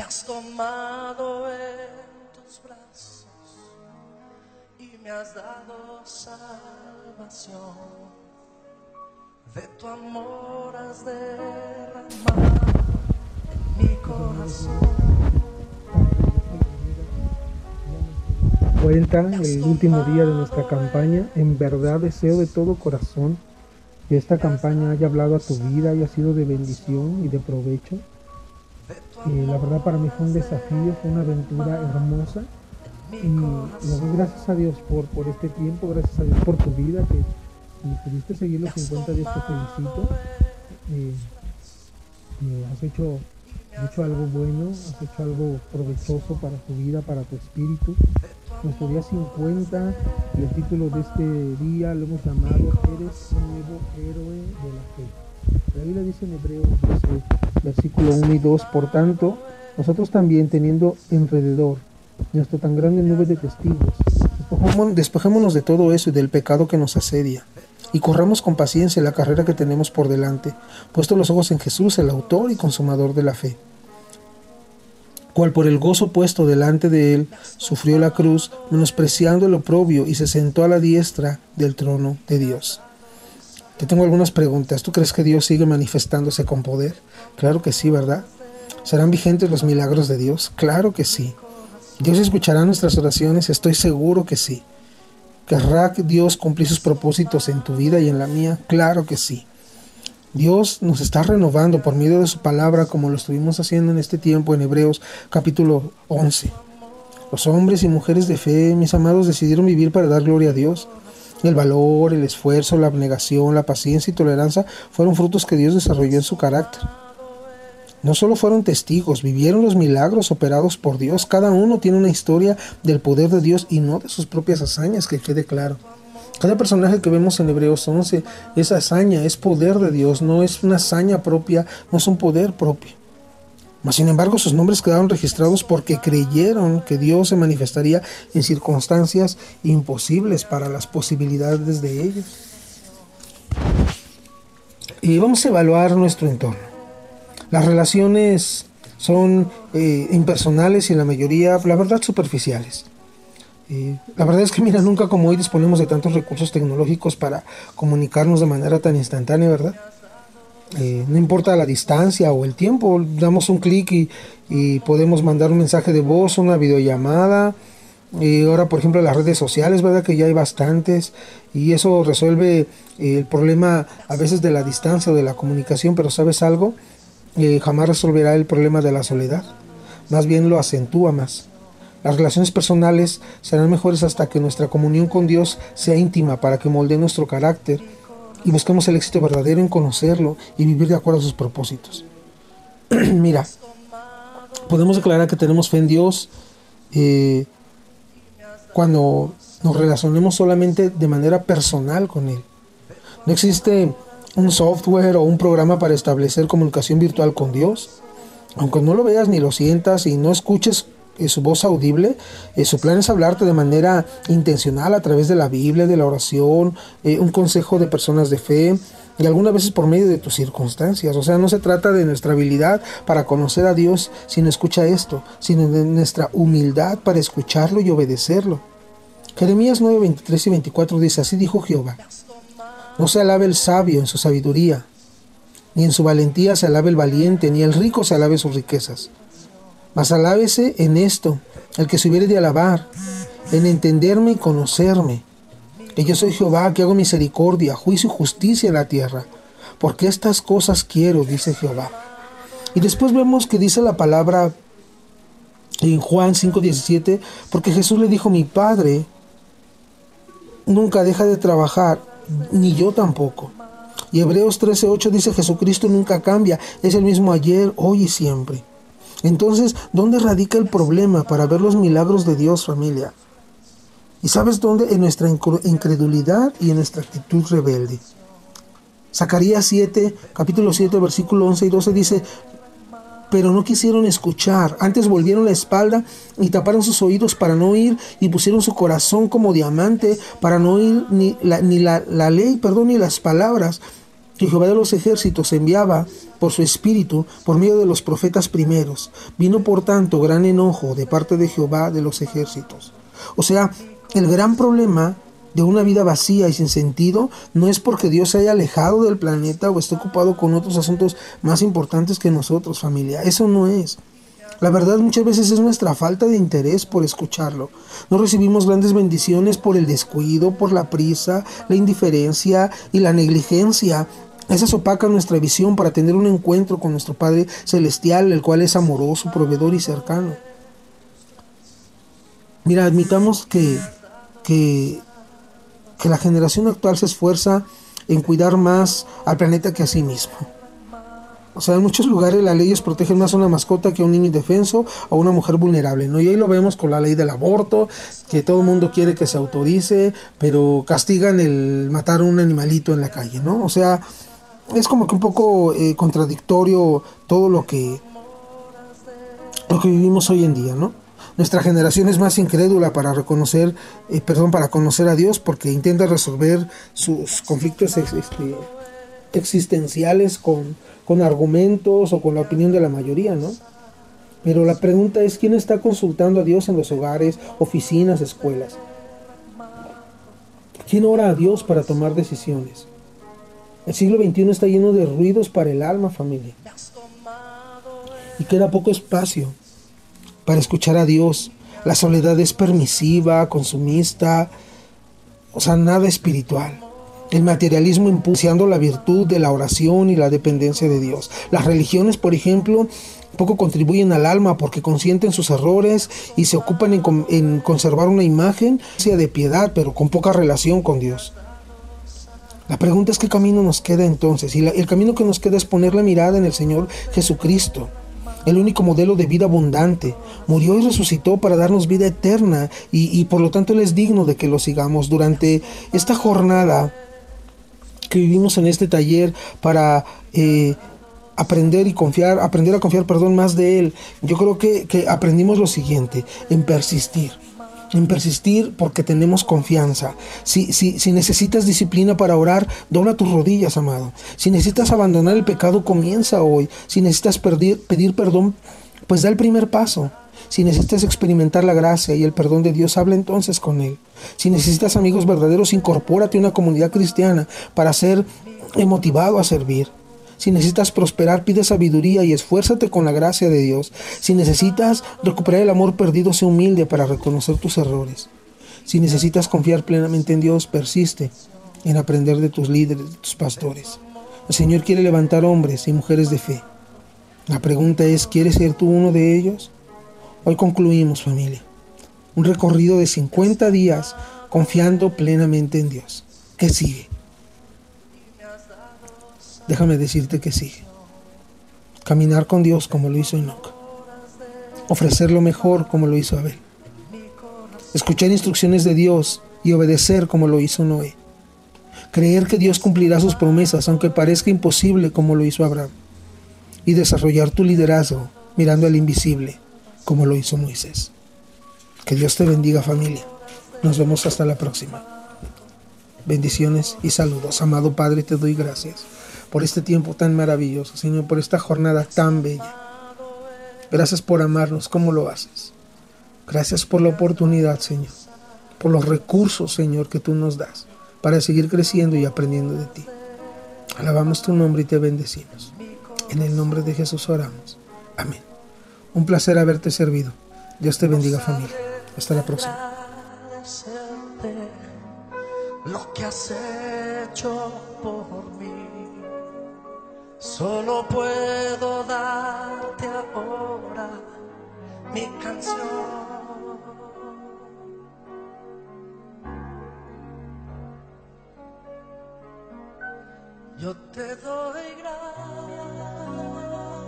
Me has tomado en tus brazos y me has dado salvación. De tu amor has derramado en mi corazón. Cuenta el último día de nuestra campaña. En verdad deseo de todo corazón que esta campaña haya hablado a tu vida, haya sido de bendición y de provecho. La verdad para mí fue un desafío, fue una aventura hermosa. Y le doy gracias a Dios por, por este tiempo, gracias a Dios por tu vida, que pudiste seguir los 50 días te felicito. Eh, has hecho, hecho algo bueno, has hecho algo provechoso para tu vida, para tu espíritu. Nuestro día 50 y el título de este día lo hemos llamado Eres un nuevo héroe de la fe. La Biblia dice en Hebreos 12, versículo 1 y 2, por tanto, nosotros también teniendo alrededor nuestra tan grande nube de testigos, despejémonos de todo eso y del pecado que nos asedia y corramos con paciencia la carrera que tenemos por delante, puesto los ojos en Jesús, el autor y consumador de la fe cual por el gozo puesto delante de él sufrió la cruz, menospreciando el oprobio, y se sentó a la diestra del trono de Dios. Te tengo algunas preguntas. ¿Tú crees que Dios sigue manifestándose con poder? Claro que sí, ¿verdad? ¿Serán vigentes los milagros de Dios? Claro que sí. ¿Dios escuchará nuestras oraciones? Estoy seguro que sí. ¿Querrá Dios cumplir sus propósitos en tu vida y en la mía? Claro que sí. Dios nos está renovando por medio de su palabra como lo estuvimos haciendo en este tiempo en Hebreos capítulo 11. Los hombres y mujeres de fe, mis amados, decidieron vivir para dar gloria a Dios. El valor, el esfuerzo, la abnegación, la paciencia y tolerancia fueron frutos que Dios desarrolló en su carácter. No solo fueron testigos, vivieron los milagros operados por Dios. Cada uno tiene una historia del poder de Dios y no de sus propias hazañas, que quede claro. Cada personaje que vemos en Hebreos 11 es hazaña, es poder de Dios, no es una hazaña propia, no es un poder propio. Mas sin embargo sus nombres quedaron registrados porque creyeron que Dios se manifestaría en circunstancias imposibles para las posibilidades de ellos. Y vamos a evaluar nuestro entorno. Las relaciones son eh, impersonales y en la mayoría, la verdad, superficiales la verdad es que, mira, nunca como hoy disponemos de tantos recursos tecnológicos para comunicarnos de manera tan instantánea, ¿verdad? Eh, no importa la distancia o el tiempo, damos un clic y, podemos mandar un mensaje de voz, una videollamada. Y ahora, por ejemplo, las redes sociales, ¿verdad? Que ya hay bastantes y eso resuelve eh, el problema a veces de la distancia o de la comunicación, pero ¿sabes algo? Eh, jamás resolverá el problema de la soledad, más bien lo acentúa más. Las relaciones personales serán mejores hasta que nuestra comunión con Dios sea íntima para que moldee nuestro carácter y busquemos el éxito verdadero en conocerlo y vivir de acuerdo a sus propósitos. Mira, podemos declarar que tenemos fe en Dios eh, cuando nos relacionemos solamente de manera personal con Él. No existe un software o un programa para establecer comunicación virtual con Dios. Aunque no lo veas ni lo sientas y no escuches su voz audible, eh, su plan es hablarte de manera intencional a través de la Biblia, de la oración, eh, un consejo de personas de fe y algunas veces por medio de tus circunstancias. O sea, no se trata de nuestra habilidad para conocer a Dios si no escucha esto, sino de nuestra humildad para escucharlo y obedecerlo. Jeremías 9, 23 y 24 dice, así dijo Jehová, no se alabe el sabio en su sabiduría, ni en su valentía se alabe el valiente, ni el rico se alabe sus riquezas mas alábese en esto, el que se hubiere de alabar, en entenderme y conocerme, que yo soy Jehová, que hago misericordia, juicio y justicia en la tierra, porque estas cosas quiero, dice Jehová. Y después vemos que dice la palabra en Juan 5:17, porque Jesús le dijo, mi Padre nunca deja de trabajar, ni yo tampoco. Y Hebreos 13:8 dice, Jesucristo nunca cambia, es el mismo ayer, hoy y siempre. Entonces, ¿dónde radica el problema para ver los milagros de Dios, familia? ¿Y sabes dónde? En nuestra incredulidad y en nuestra actitud rebelde. Zacarías 7, capítulo 7, versículo 11 y 12 dice, pero no quisieron escuchar, antes volvieron la espalda y taparon sus oídos para no oír y pusieron su corazón como diamante para no oír ni la, ni la, la ley, perdón, ni las palabras que Jehová de los ejércitos enviaba por su espíritu por medio de los profetas primeros. Vino por tanto gran enojo de parte de Jehová de los ejércitos. O sea, el gran problema de una vida vacía y sin sentido no es porque Dios se haya alejado del planeta o esté ocupado con otros asuntos más importantes que nosotros, familia. Eso no es. La verdad muchas veces es nuestra falta de interés por escucharlo. No recibimos grandes bendiciones por el descuido, por la prisa, la indiferencia y la negligencia. Esas opacan nuestra visión para tener un encuentro con nuestro Padre Celestial, el cual es amoroso, proveedor y cercano. Mira, admitamos que, que, que la generación actual se esfuerza en cuidar más al planeta que a sí mismo. O sea, en muchos lugares las leyes protegen más a una mascota que a un niño indefenso o a una mujer vulnerable, ¿no? Y ahí lo vemos con la ley del aborto, que todo el mundo quiere que se autorice, pero castigan el matar a un animalito en la calle, ¿no? O sea, es como que un poco eh, contradictorio todo lo que, lo que vivimos hoy en día, ¿no? Nuestra generación es más incrédula para reconocer, eh, perdón, para conocer a Dios porque intenta resolver sus conflictos este, existenciales con, con argumentos o con la opinión de la mayoría, ¿no? Pero la pregunta es, ¿quién está consultando a Dios en los hogares, oficinas, escuelas? ¿Quién ora a Dios para tomar decisiones? El siglo XXI está lleno de ruidos para el alma, familia. Y queda poco espacio para escuchar a Dios. La soledad es permisiva, consumista, o sea, nada espiritual. El materialismo impulsando la virtud de la oración y la dependencia de Dios. Las religiones, por ejemplo, poco contribuyen al alma porque consienten sus errores y se ocupan en, conservar una imagen de piedad, pero con poca relación con Dios. La pregunta es qué camino nos queda entonces. Y el camino que nos queda es poner la mirada en el Señor Jesucristo el único modelo de vida abundante. Murió y resucitó para darnos vida eterna y, por lo tanto Él es digno de que lo sigamos durante esta jornada que vivimos en este taller para eh, aprender y confiar, aprender a confiar, perdón, más de Él. Yo creo que, que aprendimos lo siguiente, en persistir en persistir porque tenemos confianza. Si, si, si, necesitas disciplina para orar, dobla tus rodillas, amado. Si necesitas abandonar el pecado, comienza hoy. Si necesitas pedir, pedir perdón, pues da el primer paso. Si necesitas experimentar la gracia y el perdón de Dios, habla entonces con Él. Si necesitas amigos verdaderos, incorpórate a una comunidad cristiana para ser motivado a servir. Si necesitas prosperar, pide sabiduría y esfuérzate con la gracia de Dios. Si necesitas recuperar el amor perdido, sé humilde para reconocer tus errores. Si necesitas confiar plenamente en Dios, persiste en aprender de tus líderes, de tus pastores. El Señor quiere levantar hombres y mujeres de fe. La pregunta es, ¿quieres ser tú uno de ellos? Hoy concluimos, familia. Un recorrido de 50 días confiando plenamente en Dios. ¿Qué sigue? Déjame decirte que sí. Caminar con Dios como lo hizo Enoch. Ofrecer lo mejor como lo hizo Abel. Escuchar instrucciones de Dios y obedecer como lo hizo Noé. Creer que Dios cumplirá sus promesas aunque parezca imposible como lo hizo Abraham. Y desarrollar tu liderazgo mirando al invisible como lo hizo Moisés. Que Dios te bendiga familia. Nos vemos hasta la próxima. Bendiciones y saludos. Amado Padre, te doy gracias por este tiempo tan maravilloso, Señor, por esta jornada tan bella. Gracias por amarnos como lo haces. Gracias por la oportunidad, Señor, por los recursos, Señor, que tú nos das para seguir creciendo y aprendiendo de ti. Alabamos tu nombre y te bendecimos. En el nombre de Jesús oramos. Amén. Un placer haberte servido. Dios te bendiga familia. Hasta la próxima. Lo que has hecho por mí. Solo puedo darte ahora mi canción. Yo te doy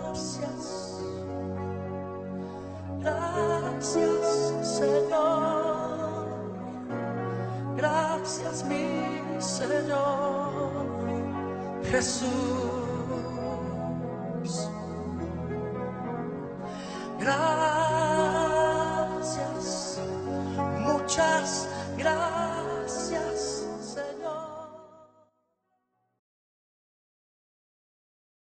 gracias. Gracias, Señor. Gracias, mi Señor. Jesús.